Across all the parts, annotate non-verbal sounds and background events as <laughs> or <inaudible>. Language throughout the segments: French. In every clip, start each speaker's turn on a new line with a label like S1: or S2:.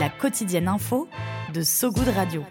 S1: La quotidienne info de So Good Radio.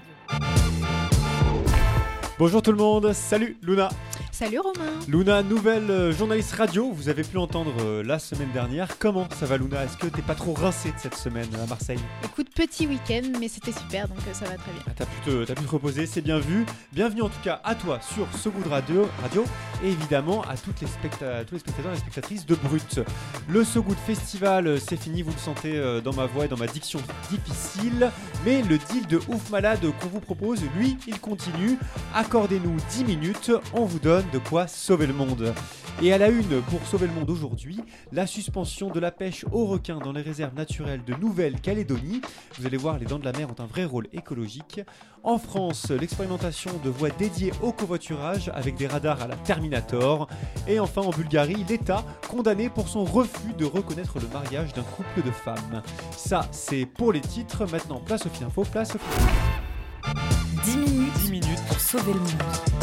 S2: Bonjour tout le monde, salut Luna
S3: Salut Romain
S2: Luna, nouvelle euh, journaliste radio, vous avez pu l'entendre euh, la semaine dernière. Comment ça va Luna? Est-ce que t'es pas trop rincé de cette semaine à Marseille?
S3: Écoute, petit week-end, mais c'était super, donc euh, ça va très bien.
S2: Ah, T'as pu, te- t'as pu te reposer, c'est bien vu. Bienvenue en tout cas à toi sur de radio, radio et évidemment à toutes les specta- tous les spectateurs et les spectatrices de Brut. Le So Good Festival, c'est fini, vous le sentez dans ma voix et dans ma diction difficile. Mais le deal de ouf malade qu'on vous propose, lui, il continue. Accordez-nous 10 minutes, on vous donne de quoi sauver le monde. Et à la une pour sauver le monde aujourd'hui, la suspension de la pêche aux requins dans les réserves naturelles de Nouvelle-Calédonie. Vous allez voir, les dents de la mer ont un vrai rôle écologique. En France, l'expérimentation de voies dédiées au covoiturage avec des radars à la Terminator. Et enfin en Bulgarie, l'État condamné pour son refus de reconnaître le mariage d'un couple de femmes. Ça, c'est pour les titres. Maintenant, place au fil info, place au fil
S1: 10 minutes,
S2: 10 minutes
S1: pour sauver le monde.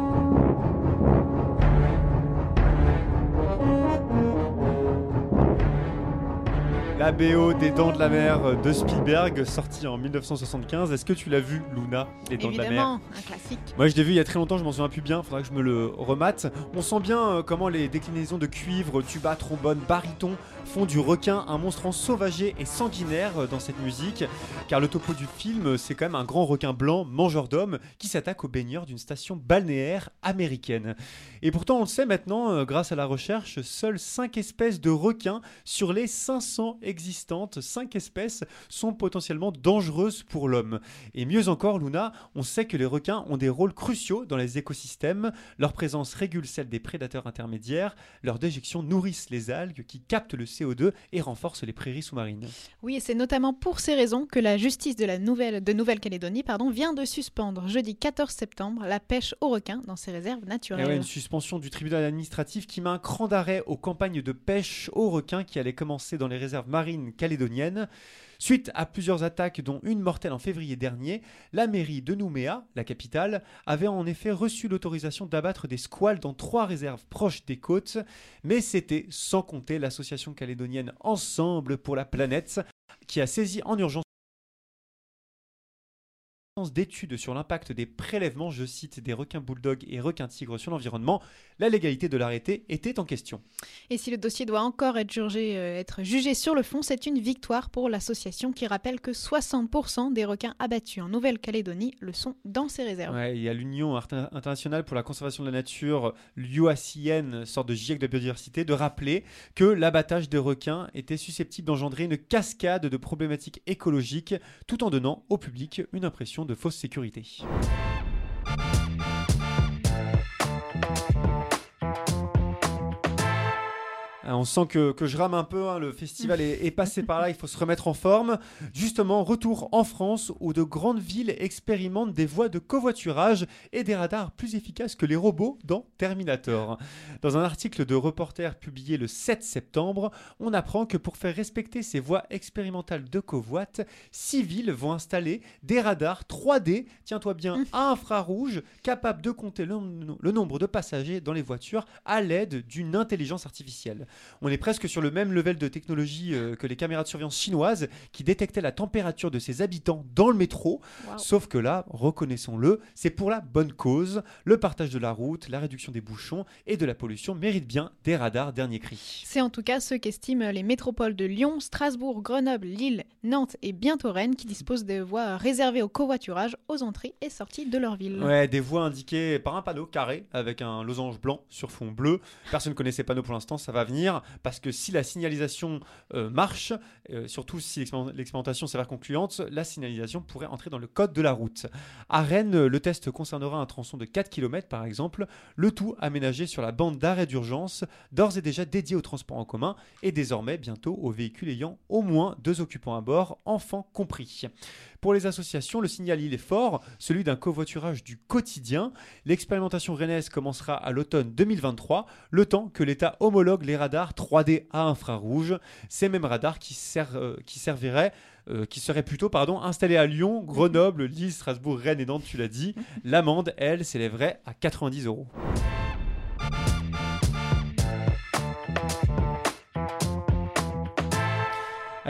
S2: La BO des Dents de la Mer de Spielberg, sortie en 1975. Est-ce que tu l'as vu, Luna, Les Dents de la Mer?
S3: Évidemment, un classique.
S2: Moi, je l'ai vu il y a très longtemps, je m'en souviens plus bien, faudra que je me le remate. On sent bien euh, comment les déclinaisons de cuivre, tuba, trombone, baryton font du requin un monstre ensauvagé et sanguinaire euh, dans cette musique. Car le topo du film, euh, c'est quand même un grand requin blanc, mangeur d'hommes, qui s'attaque aux baigneurs d'une station balnéaire américaine. Et pourtant, on le sait maintenant, grâce à la recherche, seules 5 espèces de requins sur les 500 existantes, 5 espèces sont potentiellement dangereuses pour l'homme. Et mieux encore, Luna, on sait que les requins ont des rôles cruciaux dans les écosystèmes. Leur présence régule celle des prédateurs intermédiaires. Leurs déjections nourrissent les algues qui captent le CO2 et renforcent les prairies sous-marines.
S3: Oui, et c'est notamment pour ces raisons que la justice de la Nouvelle de Nouvelle-Calédonie pardon, vient de suspendre jeudi 14 septembre la pêche aux requins dans ses réserves naturelles.
S2: ouais, une suspension du tribunal administratif qui met un cran d'arrêt aux campagnes de pêche aux requins qui allaient commencer dans les réserves marines calédoniennes. Suite à plusieurs attaques, dont une mortelle en février dernier, la mairie de Nouméa, la capitale, avait en effet reçu l'autorisation d'abattre des squales dans trois réserves proches des côtes, mais c'était sans compter l'association calédonienne Ensemble pour la planète, qui a saisi en urgence d'études sur l'impact des prélèvements, je cite, des requins bulldogs et requins tigres sur l'environnement, la légalité de l'arrêté était en question.
S3: Et si le dossier doit encore être jugé, euh, être jugé sur le fond, c'est une victoire pour l'association qui rappelle que 60% des requins abattus en Nouvelle-Calédonie le sont dans ces réserves.
S2: Ouais, il y a l'Union Inter- internationale pour la conservation de la nature, l'UACN, sorte de GIEC de biodiversité, de rappeler que l'abattage des requins était susceptible d'engendrer une cascade de problématiques écologiques, tout en donnant au public une impression de fausse sécurité. On sent que, que je rame un peu, hein, le festival est, est passé par là, il faut se remettre en forme. Justement, retour en France où de grandes villes expérimentent des voies de covoiturage et des radars plus efficaces que les robots dans Terminator. Dans un article de Reporter publié le 7 septembre, on apprend que pour faire respecter ces voies expérimentales de covoit, six villes vont installer des radars 3D, tiens-toi bien, à infrarouge, capables de compter le, le nombre de passagers dans les voitures à l'aide d'une intelligence artificielle. On est presque sur le même level de technologie euh, que les caméras de surveillance chinoises qui détectaient la température de ses habitants dans le métro. Sauf que là, reconnaissons-le, c'est pour la bonne cause. Le partage de la route, la réduction des bouchons et de la pollution méritent bien des radars dernier cri.
S3: C'est en tout cas ce qu'estiment les métropoles de Lyon, Strasbourg, Grenoble, Lille, Nantes et bientôt Rennes qui disposent de voies réservées au covoiturage aux entrées et sorties de leur ville.
S2: Ouais, des voies indiquées par un panneau carré avec un losange blanc sur fond bleu. Personne ne connaît ces panneaux pour l'instant, ça va venir. Parce que si la signalisation euh, marche, euh, surtout si l'expérim- l'expérimentation s'avère concluante, la signalisation pourrait entrer dans le code de la route. À Rennes, le test concernera un tronçon de 4 km par exemple, le tout aménagé sur la bande d'arrêt d'urgence, d'ores et déjà dédiée au transport en commun et désormais bientôt aux véhicules ayant au moins deux occupants à bord, enfants compris. Pour les associations, le signal est fort, celui d'un covoiturage du quotidien. L'expérimentation rennaise commencera à l'automne 2023, le temps que l'État homologue les radars 3D à infrarouge. Ces mêmes radars qui, ser- euh, qui serviraient euh, qui seraient plutôt pardon, installés à Lyon, Grenoble, Lille, Strasbourg, Rennes et Nantes, tu l'as dit. <laughs> L'amende, elle, s'élèverait à 90 euros.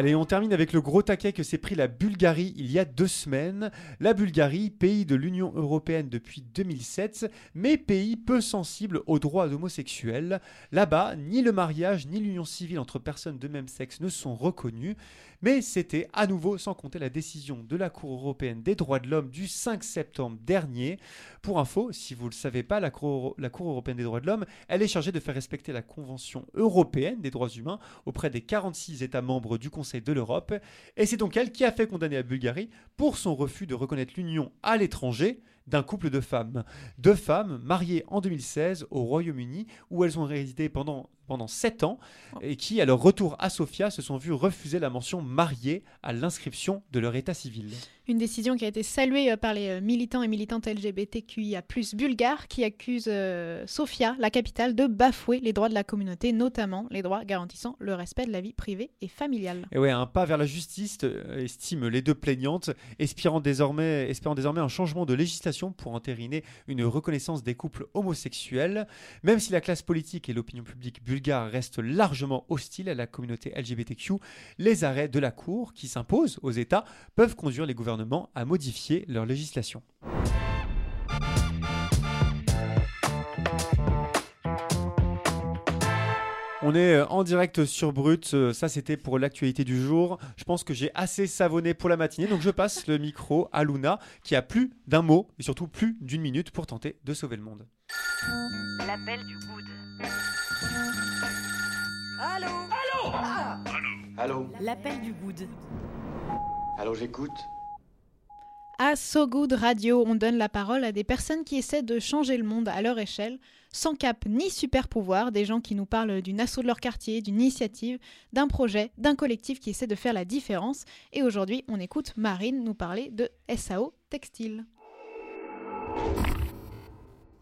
S2: Allez, on termine avec le gros taquet que s'est pris la Bulgarie il y a deux semaines. La Bulgarie, pays de l'Union européenne depuis 2007, mais pays peu sensible aux droits homosexuels. Là-bas, ni le mariage ni l'union civile entre personnes de même sexe ne sont reconnus. Mais c'était à nouveau sans compter la décision de la Cour européenne des droits de l'homme du 5 septembre dernier. Pour info, si vous ne le savez pas, la Cour, la Cour européenne des droits de l'homme, elle est chargée de faire respecter la Convention européenne des droits humains auprès des 46 États membres du Conseil de l'Europe. Et c'est donc elle qui a fait condamner la Bulgarie pour son refus de reconnaître l'union à l'étranger d'un couple de femmes. Deux femmes mariées en 2016 au Royaume-Uni où elles ont résidé pendant, pendant 7 ans et qui, à leur retour à Sofia, se sont vues refuser la mention mariée à l'inscription de leur état civil.
S3: Une décision qui a été saluée euh, par les euh, militants et militantes LGBTQIA+ bulgares qui accusent euh, Sofia, la capitale, de bafouer les droits de la communauté, notamment les droits garantissant le respect de la vie privée et familiale.
S2: Et ouais, un pas vers la justice, estiment les deux plaignantes, espérant désormais, espérant désormais un changement de législation pour entériner une reconnaissance des couples homosexuels. Même si la classe politique et l'opinion publique bulgare restent largement hostiles à la communauté LGBTQ, les arrêts de la Cour, qui s'imposent aux États, peuvent conduire les gouvernements à modifier leur législation. On est euh, en direct sur Brut, euh, ça c'était pour l'actualité du jour. Je pense que j'ai assez savonné pour la matinée, donc je passe le micro à Luna qui a plus d'un mot et surtout plus d'une minute pour tenter de sauver le monde.
S1: L'appel du good.
S4: Allô
S1: L'appel du good.
S4: Allô, j'écoute
S3: À So Good Radio, on donne la parole à des personnes qui essaient de changer le monde à leur échelle, sans cap ni super pouvoir, des gens qui nous parlent d'une assaut de leur quartier, d'une initiative, d'un projet, d'un collectif qui essaie de faire la différence. Et aujourd'hui, on écoute Marine nous parler de SAO Textile.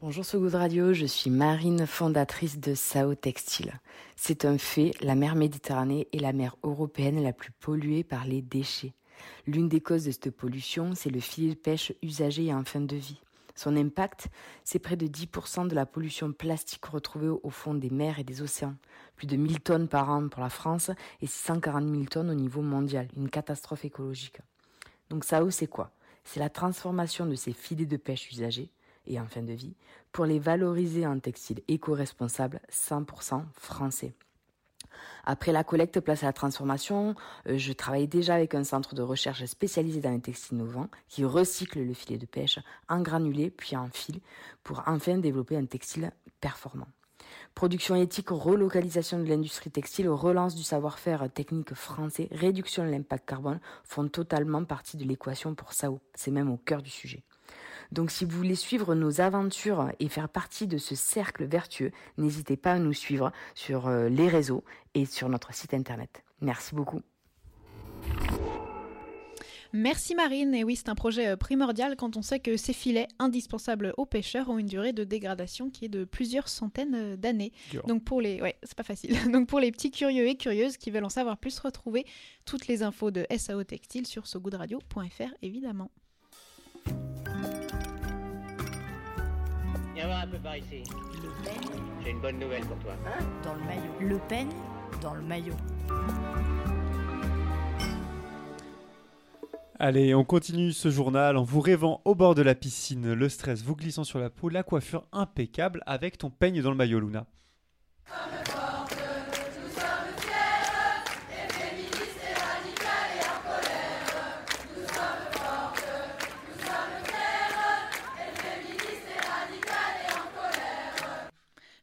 S5: Bonjour So Good Radio, je suis Marine, fondatrice de Sao Textile. C'est un fait, la mer Méditerranée est la mer européenne la plus polluée par les déchets. L'une des causes de cette pollution, c'est le filet de pêche usagé et en fin de vie. Son impact, c'est près de 10% de la pollution plastique retrouvée au fond des mers et des océans. Plus de 1000 tonnes par an pour la France et 640 000 tonnes au niveau mondial. Une catastrophe écologique. Donc Sao, c'est quoi? C'est la transformation de ces filets de pêche usagés et en fin de vie pour les valoriser en textile éco-responsable 100% français. Après la collecte place à la transformation, euh, je travaille déjà avec un centre de recherche spécialisé dans les textiles innovants qui recycle le filet de pêche en granulé puis en fil pour enfin développer un textile performant. Production éthique, relocalisation de l'industrie textile, relance du savoir-faire technique français, réduction de l'impact carbone font totalement partie de l'équation pour SAO. C'est même au cœur du sujet. Donc si vous voulez suivre nos aventures et faire partie de ce cercle vertueux, n'hésitez pas à nous suivre sur euh, les réseaux et sur notre site internet. Merci beaucoup.
S3: Merci Marine, et oui c'est un projet euh, primordial quand on sait que ces filets indispensables aux pêcheurs ont une durée de dégradation qui est de plusieurs centaines euh, d'années. Donc pour les, ouais, c'est pas facile. <laughs> Donc pour les petits curieux et curieuses qui veulent en savoir plus, retrouvez toutes les infos de SAO Textile sur sogoodradio.fr évidemment.
S6: Viens voir un peu par ici.
S1: Le Pen
S6: J'ai une bonne nouvelle pour toi.
S1: dans le maillot. Le Pen dans le maillot.
S2: Allez, on continue ce journal en vous rêvant au bord de la piscine, le stress vous glissant sur la peau, la coiffure impeccable avec ton peigne dans le maillot Luna.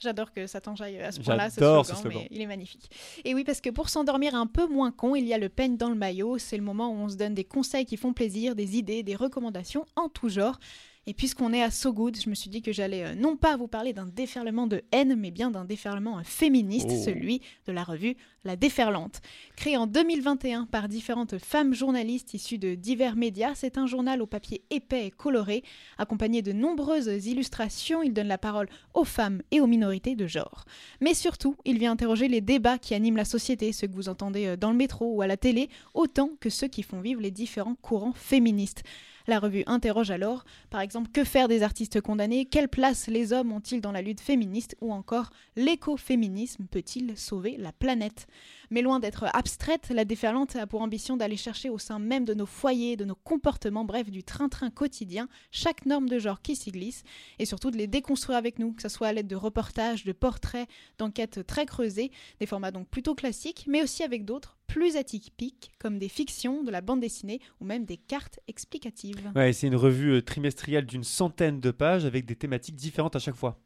S3: J'adore que ça t'enjaille à ce point-là, ce slogan,
S2: ce slogan.
S3: mais il est magnifique. Et oui, parce que pour s'endormir un peu moins con, il y a le peigne dans le maillot. C'est le moment où on se donne des conseils qui font plaisir, des idées, des recommandations en tout genre. Et puisqu'on est à So Good, je me suis dit que j'allais euh, non pas vous parler d'un déferlement de haine, mais bien d'un déferlement euh, féministe,
S7: Oh.
S3: celui de la revue La Déferlante. Créé en 2021 par différentes femmes journalistes issues de divers médias, c'est un journal au papier épais et coloré. Accompagné de nombreuses illustrations, il donne la parole aux femmes et aux minorités de genre. Mais surtout, il vient interroger les débats qui animent la société, ceux que vous entendez euh, dans le métro ou à la télé, autant que ceux qui font vivre les différents courants féministes. La revue interroge alors, par exemple, que faire des artistes condamnés, quelle place les hommes ont-ils dans la lutte féministe, ou encore l'écoféminisme peut-il sauver la planète? Mais loin d'être abstraite, la déferlante a pour ambition d'aller chercher au sein même de nos foyers, de nos comportements, bref, du train-train quotidien, chaque norme de genre qui s'y glisse, et surtout de les déconstruire avec nous, que ce soit à l'aide de reportages, de portraits, d'enquêtes très creusées, des formats donc plutôt classiques, mais aussi avec d'autres plus atypiques, comme des fictions, de la bande dessinée ou même des cartes explicatives.
S2: Ouais, c'est une revue euh, trimestrielle d'une centaine de pages avec des thématiques différentes à chaque fois.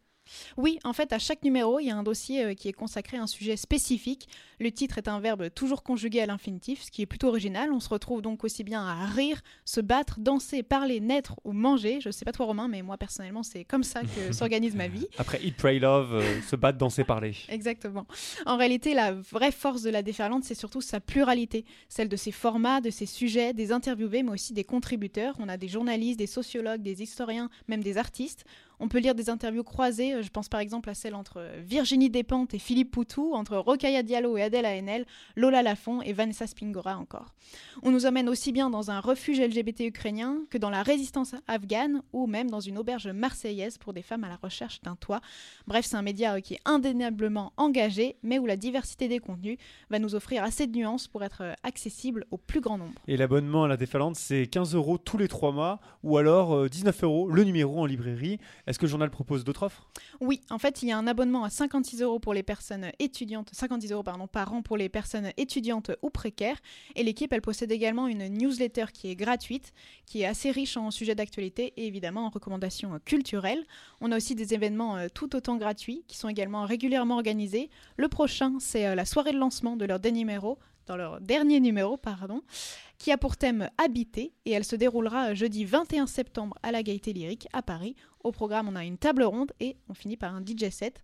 S3: Oui, en fait, à chaque numéro, il y a un dossier euh, qui est consacré à un sujet spécifique. Le titre est un verbe toujours conjugué à l'infinitif, ce qui est plutôt original. On se retrouve donc aussi bien à rire, se battre, danser, parler, naître ou manger. Je sais pas toi, Romain, mais moi, personnellement, c'est comme ça que <laughs> s'organise ma vie.
S2: Après Eat, Pray, Love, euh, se battre, danser, parler.
S3: Exactement. En réalité, la vraie force de la déferlante, c'est surtout sa pluralité, celle de ses formats, de ses sujets, des interviewés, mais aussi des contributeurs. On a des journalistes, des sociologues, des historiens, même des artistes. On peut lire des interviews croisées, euh, je pense par exemple à celle entre euh, Virginie Despentes et Philippe Poutou, entre Rokhaya Diallo et Adèle Haenel, Lola Lafont et Vanessa Spingora encore. On nous emmène aussi bien dans un refuge LGBT ukrainien que dans la résistance afghane ou même dans une auberge marseillaise pour des femmes à la recherche d'un toit. Bref, c'est un média euh, qui est indéniablement engagé, mais où la diversité des contenus va nous offrir assez de nuances pour être accessible au plus grand nombre.
S2: Et l'abonnement à la déferlante, c'est 15 euros tous les 3 mois ou alors euh, 19 euros le numéro en librairie. Est-ce que le journal propose d'autres offres?
S3: Oui, en fait, il y a un abonnement à 56 euros pour les personnes étudiantes, 50 euros par an pour les personnes étudiantes ou précaires. Et l'équipe, elle possède également une newsletter qui est gratuite, qui est assez riche en sujets d'actualité et évidemment en recommandations culturelles. On a aussi des événements euh, tout autant gratuits qui sont également régulièrement organisés. Le prochain, c'est euh, la soirée de lancement de leur dernier numéro, dans leur dernier numéro, pardon, qui a pour thème Habiter et elle se déroulera jeudi 21 septembre à la Gaieté Lyrique à Paris. Au programme, on a une table ronde et on finit par un DJ set.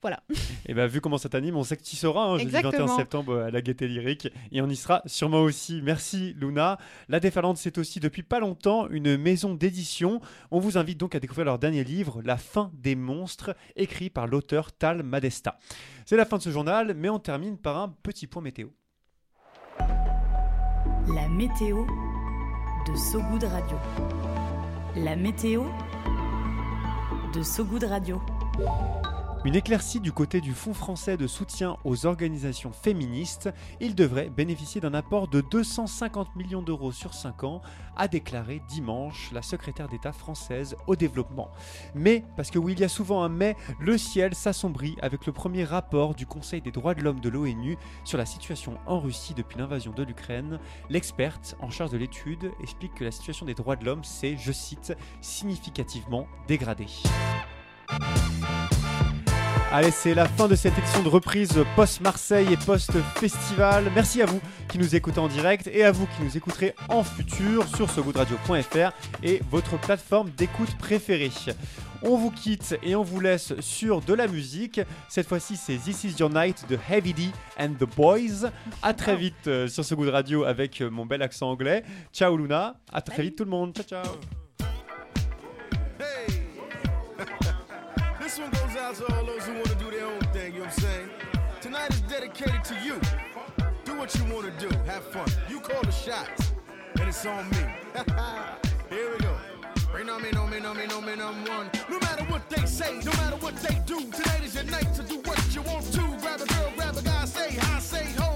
S3: Voilà. <laughs>
S2: Et bien, vu comment ça t'anime, on sait que tu seras hein, jeudi 21
S3: Exactement.
S2: septembre à la Gaieté Lyrique. Et on y sera sûrement aussi. Merci Luna. La Déferlante, c'est aussi depuis pas longtemps une maison d'édition. On vous invite donc à découvrir leur dernier livre, La fin des monstres, écrit par l'auteur Tal Madesta. C'est la fin de ce journal, mais on termine par un petit point météo.
S1: La météo de Sogoud Radio. La météo de Sogoud Radio.
S2: Une éclaircie du côté du Fonds français de soutien aux organisations féministes. Il devrait bénéficier d'un apport de 250 millions d'euros sur 5 ans, a déclaré dimanche la secrétaire d'État française au développement. Mais, parce que oui, il y a souvent un mais, le ciel s'assombrit avec le premier rapport du Conseil des droits de l'homme de l'ONU sur la situation en Russie depuis l'invasion de l'Ukraine. L'experte en charge de l'étude explique que la situation des droits de l'homme s'est, je cite, significativement dégradée. Allez, c'est la fin de cette édition de reprise post-Marseille et post-festival. Merci à vous qui nous écoutez en direct et à vous qui nous écouterez en futur sur sogoodradio.fr et votre plateforme d'écoute préférée. On vous quitte et on vous laisse sur de la musique. Cette fois-ci, c'est This Is Your Night de Heavy D and the Boys. À très vite euh, sur ce goût de radio avec euh, mon bel accent anglais. Ciao Luna. À très vite tout le monde. Ciao ciao.
S7: out to all those who want to do their own thing, you know what I'm saying? Tonight is dedicated to you. Do what you want to do, have fun. You call the shots, and it's on me. <laughs> Here we go. Bring on me, no me, no me, no me, I'm one. No matter what they say, no matter what they do, tonight is your night to do what you want to. Grab a girl, grab a guy, say hi, say ho.